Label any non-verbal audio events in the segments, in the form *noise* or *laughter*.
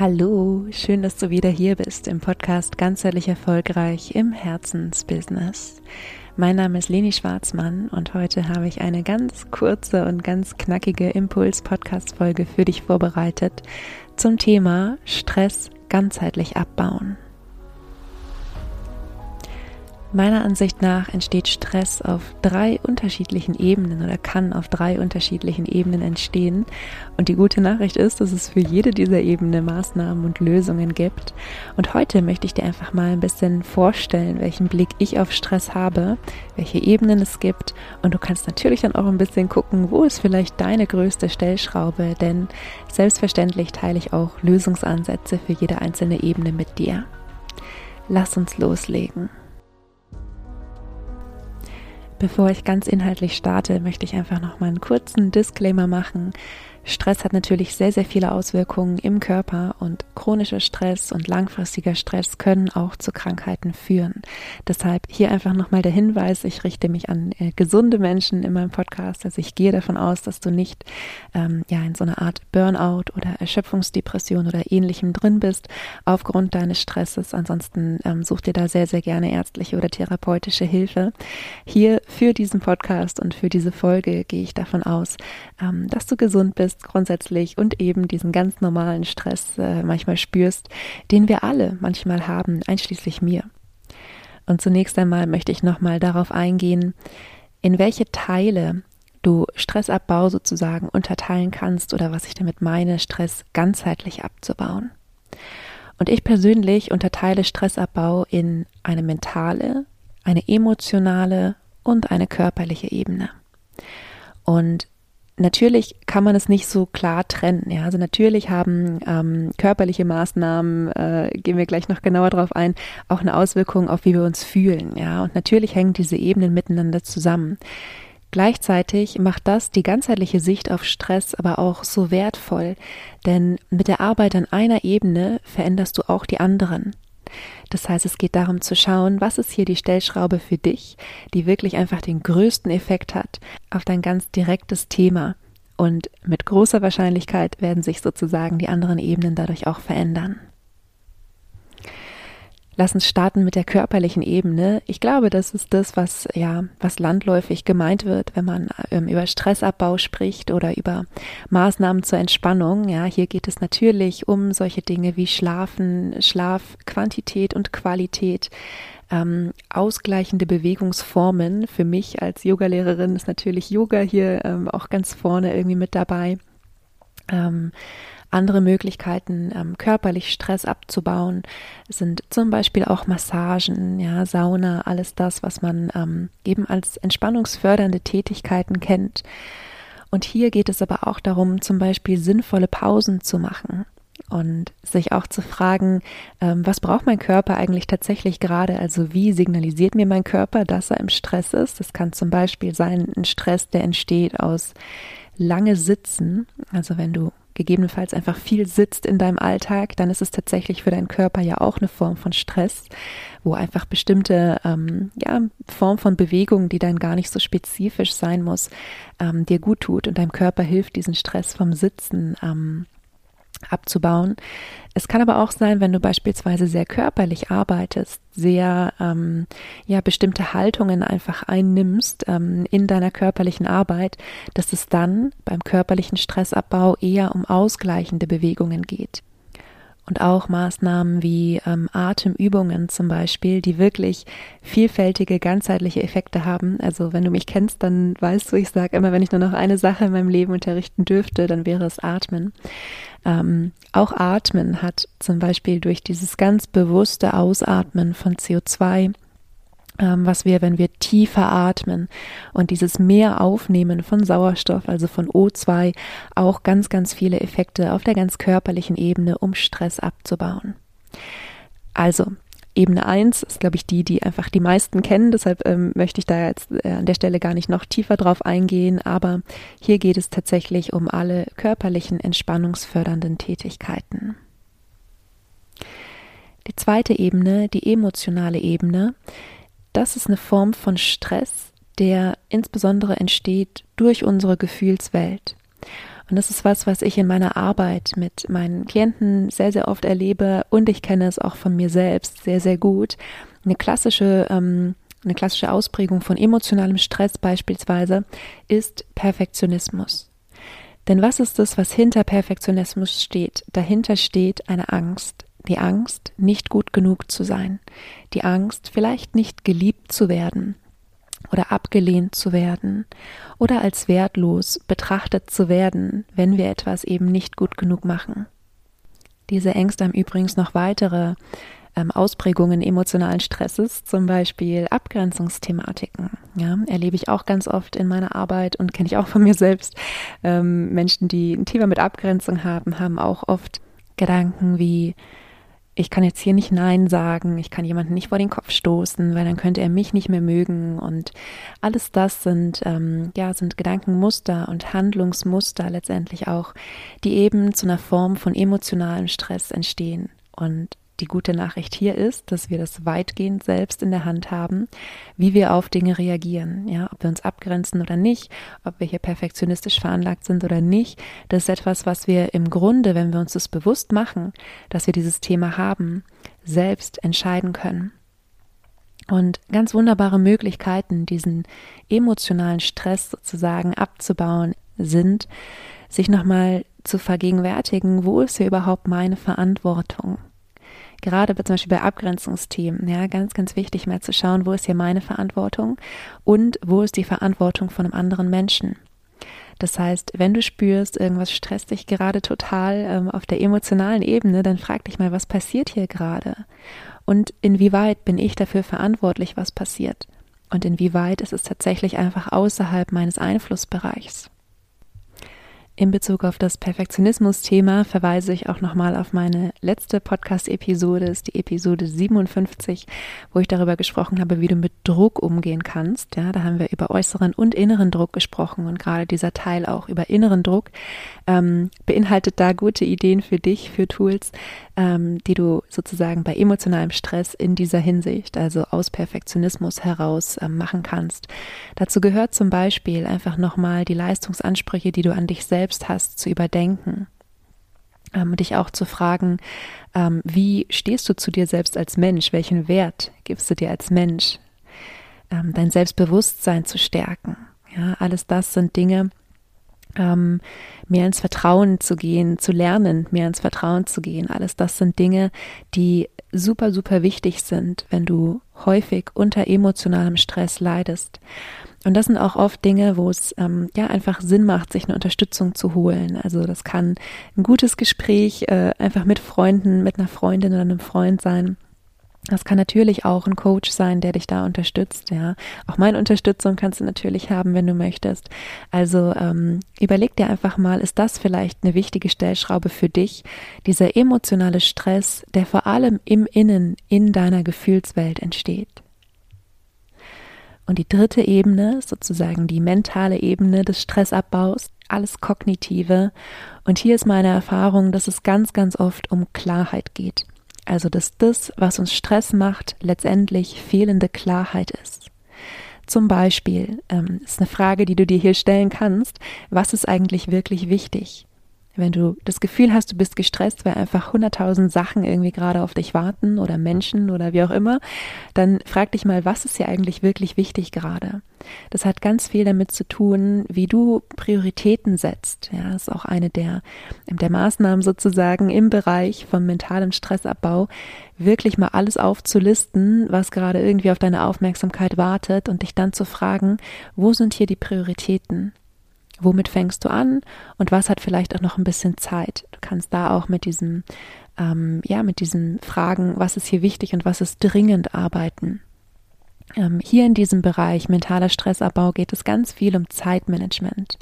Hallo, schön, dass du wieder hier bist im Podcast Ganzheitlich Erfolgreich im Herzensbusiness. Mein Name ist Leni Schwarzmann und heute habe ich eine ganz kurze und ganz knackige Impuls-Podcast-Folge für dich vorbereitet zum Thema Stress ganzheitlich abbauen. Meiner Ansicht nach entsteht Stress auf drei unterschiedlichen Ebenen oder kann auf drei unterschiedlichen Ebenen entstehen. Und die gute Nachricht ist, dass es für jede dieser Ebenen Maßnahmen und Lösungen gibt. Und heute möchte ich dir einfach mal ein bisschen vorstellen, welchen Blick ich auf Stress habe, welche Ebenen es gibt. Und du kannst natürlich dann auch ein bisschen gucken, wo ist vielleicht deine größte Stellschraube, denn selbstverständlich teile ich auch Lösungsansätze für jede einzelne Ebene mit dir. Lass uns loslegen. Bevor ich ganz inhaltlich starte, möchte ich einfach noch mal einen kurzen Disclaimer machen. Stress hat natürlich sehr, sehr viele Auswirkungen im Körper und chronischer Stress und langfristiger Stress können auch zu Krankheiten führen. Deshalb hier einfach nochmal der Hinweis, ich richte mich an äh, gesunde Menschen in meinem Podcast. Also ich gehe davon aus, dass du nicht ähm, ja in so einer Art Burnout oder Erschöpfungsdepression oder ähnlichem drin bist aufgrund deines Stresses. Ansonsten ähm, such dir da sehr, sehr gerne ärztliche oder therapeutische Hilfe. Hier für diesen Podcast und für diese Folge gehe ich davon aus, ähm, dass du gesund bist bist grundsätzlich und eben diesen ganz normalen Stress äh, manchmal spürst, den wir alle manchmal haben, einschließlich mir. Und zunächst einmal möchte ich nochmal darauf eingehen, in welche Teile du Stressabbau sozusagen unterteilen kannst oder was ich damit meine, Stress ganzheitlich abzubauen. Und ich persönlich unterteile Stressabbau in eine mentale, eine emotionale und eine körperliche Ebene. Und Natürlich kann man es nicht so klar trennen. Ja, also natürlich haben ähm, körperliche Maßnahmen, äh, gehen wir gleich noch genauer drauf ein, auch eine Auswirkung auf wie wir uns fühlen. Ja, und natürlich hängen diese Ebenen miteinander zusammen. Gleichzeitig macht das die ganzheitliche Sicht auf Stress aber auch so wertvoll, denn mit der Arbeit an einer Ebene veränderst du auch die anderen. Das heißt, es geht darum zu schauen, was ist hier die Stellschraube für dich, die wirklich einfach den größten Effekt hat auf dein ganz direktes Thema. Und mit großer Wahrscheinlichkeit werden sich sozusagen die anderen Ebenen dadurch auch verändern. Lass uns starten mit der körperlichen Ebene. Ich glaube, das ist das, was ja, was landläufig gemeint wird, wenn man ähm, über Stressabbau spricht oder über Maßnahmen zur Entspannung. Ja, hier geht es natürlich um solche Dinge wie Schlafen, Schlafquantität und Qualität, ähm, ausgleichende Bewegungsformen. Für mich als Yogalehrerin ist natürlich Yoga hier ähm, auch ganz vorne irgendwie mit dabei. Andere Möglichkeiten, ähm, körperlich Stress abzubauen, sind zum Beispiel auch Massagen, ja, Sauna, alles das, was man ähm, eben als entspannungsfördernde Tätigkeiten kennt. Und hier geht es aber auch darum, zum Beispiel sinnvolle Pausen zu machen und sich auch zu fragen, ähm, was braucht mein Körper eigentlich tatsächlich gerade? Also wie signalisiert mir mein Körper, dass er im Stress ist? Das kann zum Beispiel sein, ein Stress, der entsteht aus lange Sitzen. Also wenn du gegebenenfalls einfach viel sitzt in deinem Alltag, dann ist es tatsächlich für deinen Körper ja auch eine Form von Stress, wo einfach bestimmte ähm, ja, Form von Bewegung, die dann gar nicht so spezifisch sein muss, ähm, dir gut tut und deinem Körper hilft, diesen Stress vom Sitzen ähm, abzubauen. Es kann aber auch sein, wenn du beispielsweise sehr körperlich arbeitest, sehr ähm, ja bestimmte Haltungen einfach einnimmst ähm, in deiner körperlichen Arbeit, dass es dann beim körperlichen Stressabbau eher um ausgleichende Bewegungen geht und auch Maßnahmen wie ähm, Atemübungen zum Beispiel, die wirklich vielfältige, ganzheitliche Effekte haben. Also wenn du mich kennst, dann weißt du, ich sage immer, wenn ich nur noch eine Sache in meinem Leben unterrichten dürfte, dann wäre es Atmen. Ähm, auch Atmen hat zum Beispiel durch dieses ganz bewusste Ausatmen von CO2 ähm, was wir, wenn wir tiefer atmen und dieses mehr aufnehmen von Sauerstoff, also von O2, auch ganz, ganz viele Effekte auf der ganz körperlichen Ebene, um Stress abzubauen. Also, Ebene 1 ist, glaube ich, die, die einfach die meisten kennen. Deshalb ähm, möchte ich da jetzt äh, an der Stelle gar nicht noch tiefer drauf eingehen. Aber hier geht es tatsächlich um alle körperlichen entspannungsfördernden Tätigkeiten. Die zweite Ebene, die emotionale Ebene, das ist eine Form von Stress, der insbesondere entsteht durch unsere Gefühlswelt. Und das ist was, was ich in meiner Arbeit mit meinen Klienten sehr, sehr oft erlebe und ich kenne es auch von mir selbst sehr, sehr gut. Eine klassische, ähm, eine klassische Ausprägung von emotionalem Stress beispielsweise ist Perfektionismus. Denn was ist das, was hinter Perfektionismus steht? Dahinter steht eine Angst. Die Angst, nicht gut genug zu sein. Die Angst, vielleicht nicht geliebt zu werden oder abgelehnt zu werden oder als wertlos betrachtet zu werden, wenn wir etwas eben nicht gut genug machen. Diese Ängste haben übrigens noch weitere ähm, Ausprägungen emotionalen Stresses, zum Beispiel Abgrenzungsthematiken. Ja, erlebe ich auch ganz oft in meiner Arbeit und kenne ich auch von mir selbst. Ähm, Menschen, die ein Thema mit Abgrenzung haben, haben auch oft Gedanken wie, ich kann jetzt hier nicht Nein sagen, ich kann jemanden nicht vor den Kopf stoßen, weil dann könnte er mich nicht mehr mögen. Und alles das sind, ähm, ja, sind Gedankenmuster und Handlungsmuster letztendlich auch, die eben zu einer Form von emotionalem Stress entstehen. Und die gute Nachricht hier ist, dass wir das weitgehend selbst in der Hand haben, wie wir auf Dinge reagieren. Ja, ob wir uns abgrenzen oder nicht, ob wir hier perfektionistisch veranlagt sind oder nicht. Das ist etwas, was wir im Grunde, wenn wir uns das bewusst machen, dass wir dieses Thema haben, selbst entscheiden können. Und ganz wunderbare Möglichkeiten, diesen emotionalen Stress sozusagen abzubauen, sind, sich nochmal zu vergegenwärtigen, wo ist hier überhaupt meine Verantwortung? Gerade zum Beispiel bei Abgrenzungsthemen, ja, ganz, ganz wichtig mal zu schauen, wo ist hier meine Verantwortung und wo ist die Verantwortung von einem anderen Menschen. Das heißt, wenn du spürst, irgendwas stresst dich gerade total ähm, auf der emotionalen Ebene, dann frag dich mal, was passiert hier gerade? Und inwieweit bin ich dafür verantwortlich, was passiert? Und inwieweit ist es tatsächlich einfach außerhalb meines Einflussbereichs? In Bezug auf das Perfektionismus-Thema verweise ich auch nochmal auf meine letzte Podcast-Episode, ist die Episode 57, wo ich darüber gesprochen habe, wie du mit Druck umgehen kannst. Ja, da haben wir über äußeren und inneren Druck gesprochen und gerade dieser Teil auch über inneren Druck ähm, beinhaltet da gute Ideen für dich, für Tools, ähm, die du sozusagen bei emotionalem Stress in dieser Hinsicht, also aus Perfektionismus heraus ähm, machen kannst. Dazu gehört zum Beispiel einfach nochmal die Leistungsansprüche, die du an dich selbst hast, zu überdenken. Ähm, dich auch zu fragen, ähm, wie stehst du zu dir selbst als Mensch? Welchen Wert gibst du dir als Mensch? Ähm, dein Selbstbewusstsein zu stärken. Ja, alles das sind Dinge, ähm, mehr ins Vertrauen zu gehen, zu lernen, mehr ins Vertrauen zu gehen. Alles das sind Dinge, die super, super wichtig sind, wenn du häufig unter emotionalem Stress leidest. Und das sind auch oft Dinge, wo es ähm, ja einfach Sinn macht, sich eine Unterstützung zu holen. Also das kann ein gutes Gespräch äh, einfach mit Freunden, mit einer Freundin oder einem Freund sein das kann natürlich auch ein Coach sein, der dich da unterstützt, ja. Auch meine Unterstützung kannst du natürlich haben, wenn du möchtest. Also ähm, überleg dir einfach mal, ist das vielleicht eine wichtige Stellschraube für dich? Dieser emotionale Stress, der vor allem im Innen, in deiner Gefühlswelt entsteht. Und die dritte Ebene, sozusagen die mentale Ebene des Stressabbaus, alles Kognitive. Und hier ist meine Erfahrung, dass es ganz, ganz oft um Klarheit geht. Also, dass das, was uns Stress macht, letztendlich fehlende Klarheit ist. Zum Beispiel ähm, ist eine Frage, die du dir hier stellen kannst, was ist eigentlich wirklich wichtig? Wenn du das Gefühl hast, du bist gestresst, weil einfach hunderttausend Sachen irgendwie gerade auf dich warten oder Menschen oder wie auch immer, dann frag dich mal, was ist hier eigentlich wirklich wichtig gerade? Das hat ganz viel damit zu tun, wie du Prioritäten setzt. Ja, ist auch eine der, der Maßnahmen sozusagen im Bereich vom mentalen Stressabbau, wirklich mal alles aufzulisten, was gerade irgendwie auf deine Aufmerksamkeit wartet und dich dann zu fragen, wo sind hier die Prioritäten? Womit fängst du an und was hat vielleicht auch noch ein bisschen Zeit. Du kannst da auch mit diesem, ähm, ja, mit diesen Fragen, was ist hier wichtig und was ist dringend arbeiten. Ähm, hier in diesem Bereich mentaler Stressabbau geht es ganz viel um Zeitmanagement.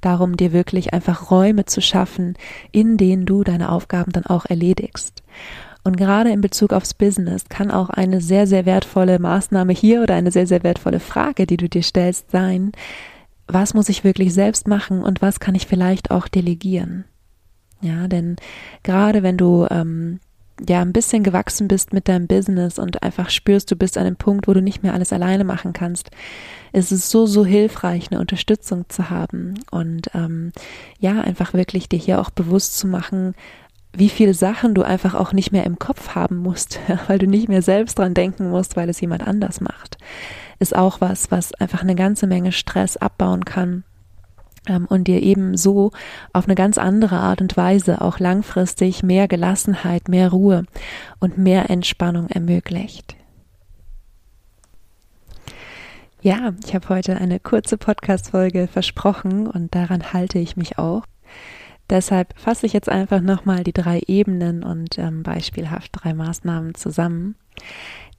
Darum, dir wirklich einfach Räume zu schaffen, in denen du deine Aufgaben dann auch erledigst. Und gerade in Bezug aufs Business kann auch eine sehr, sehr wertvolle Maßnahme hier oder eine sehr, sehr wertvolle Frage, die du dir stellst, sein, was muss ich wirklich selbst machen und was kann ich vielleicht auch delegieren. Ja, denn gerade wenn du ähm, ja ein bisschen gewachsen bist mit deinem Business und einfach spürst, du bist an einem Punkt, wo du nicht mehr alles alleine machen kannst, ist es so, so hilfreich, eine Unterstützung zu haben und ähm, ja, einfach wirklich dir hier auch bewusst zu machen, wie viele Sachen du einfach auch nicht mehr im Kopf haben musst, *laughs* weil du nicht mehr selbst dran denken musst, weil es jemand anders macht, ist auch was, was einfach eine ganze Menge Stress abbauen kann ähm, und dir eben so auf eine ganz andere Art und Weise auch langfristig mehr Gelassenheit, mehr Ruhe und mehr Entspannung ermöglicht. Ja, ich habe heute eine kurze Podcast-Folge versprochen und daran halte ich mich auch. Deshalb fasse ich jetzt einfach nochmal die drei Ebenen und ähm, beispielhaft drei Maßnahmen zusammen.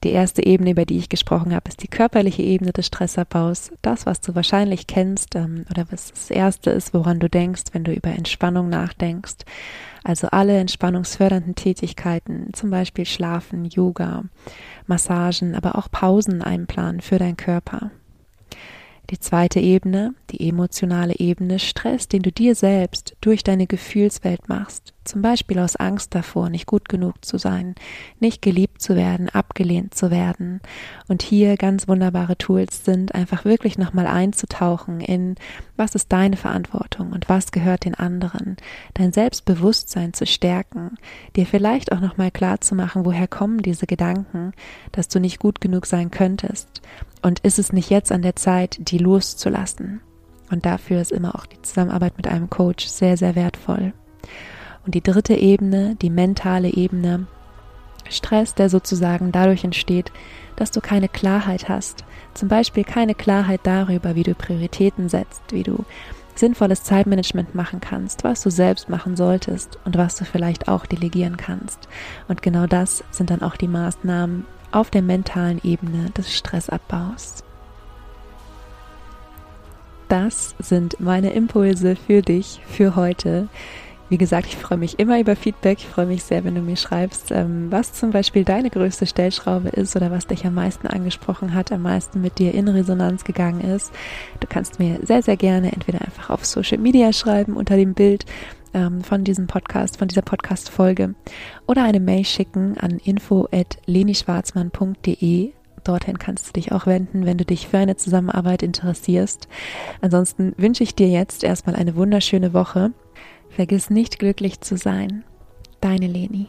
Die erste Ebene, über die ich gesprochen habe, ist die körperliche Ebene des Stressabbaus. Das, was du wahrscheinlich kennst ähm, oder was das erste ist, woran du denkst, wenn du über Entspannung nachdenkst. Also alle entspannungsfördernden Tätigkeiten, zum Beispiel Schlafen, Yoga, Massagen, aber auch Pausen einplanen für deinen Körper. Die zweite Ebene, die emotionale Ebene, Stress, den du dir selbst durch deine Gefühlswelt machst. Zum Beispiel aus Angst davor, nicht gut genug zu sein, nicht geliebt zu werden, abgelehnt zu werden. Und hier ganz wunderbare Tools sind, einfach wirklich nochmal einzutauchen in, was ist deine Verantwortung und was gehört den anderen, dein Selbstbewusstsein zu stärken, dir vielleicht auch nochmal klar zu machen, woher kommen diese Gedanken, dass du nicht gut genug sein könntest. Und ist es nicht jetzt an der Zeit, die loszulassen? Und dafür ist immer auch die Zusammenarbeit mit einem Coach sehr, sehr wertvoll. Und die dritte Ebene, die mentale Ebene, Stress, der sozusagen dadurch entsteht, dass du keine Klarheit hast. Zum Beispiel keine Klarheit darüber, wie du Prioritäten setzt, wie du sinnvolles Zeitmanagement machen kannst, was du selbst machen solltest und was du vielleicht auch delegieren kannst. Und genau das sind dann auch die Maßnahmen auf der mentalen Ebene des Stressabbaus. Das sind meine Impulse für dich für heute. Wie gesagt, ich freue mich immer über Feedback. Ich freue mich sehr, wenn du mir schreibst, ähm, was zum Beispiel deine größte Stellschraube ist oder was dich am meisten angesprochen hat, am meisten mit dir in Resonanz gegangen ist. Du kannst mir sehr, sehr gerne entweder einfach auf Social Media schreiben unter dem Bild ähm, von diesem Podcast, von dieser Podcast-Folge oder eine Mail schicken an info.lenischwarzmann.de Dorthin kannst du dich auch wenden, wenn du dich für eine Zusammenarbeit interessierst. Ansonsten wünsche ich dir jetzt erstmal eine wunderschöne Woche. Vergiss nicht glücklich zu sein. Deine Leni.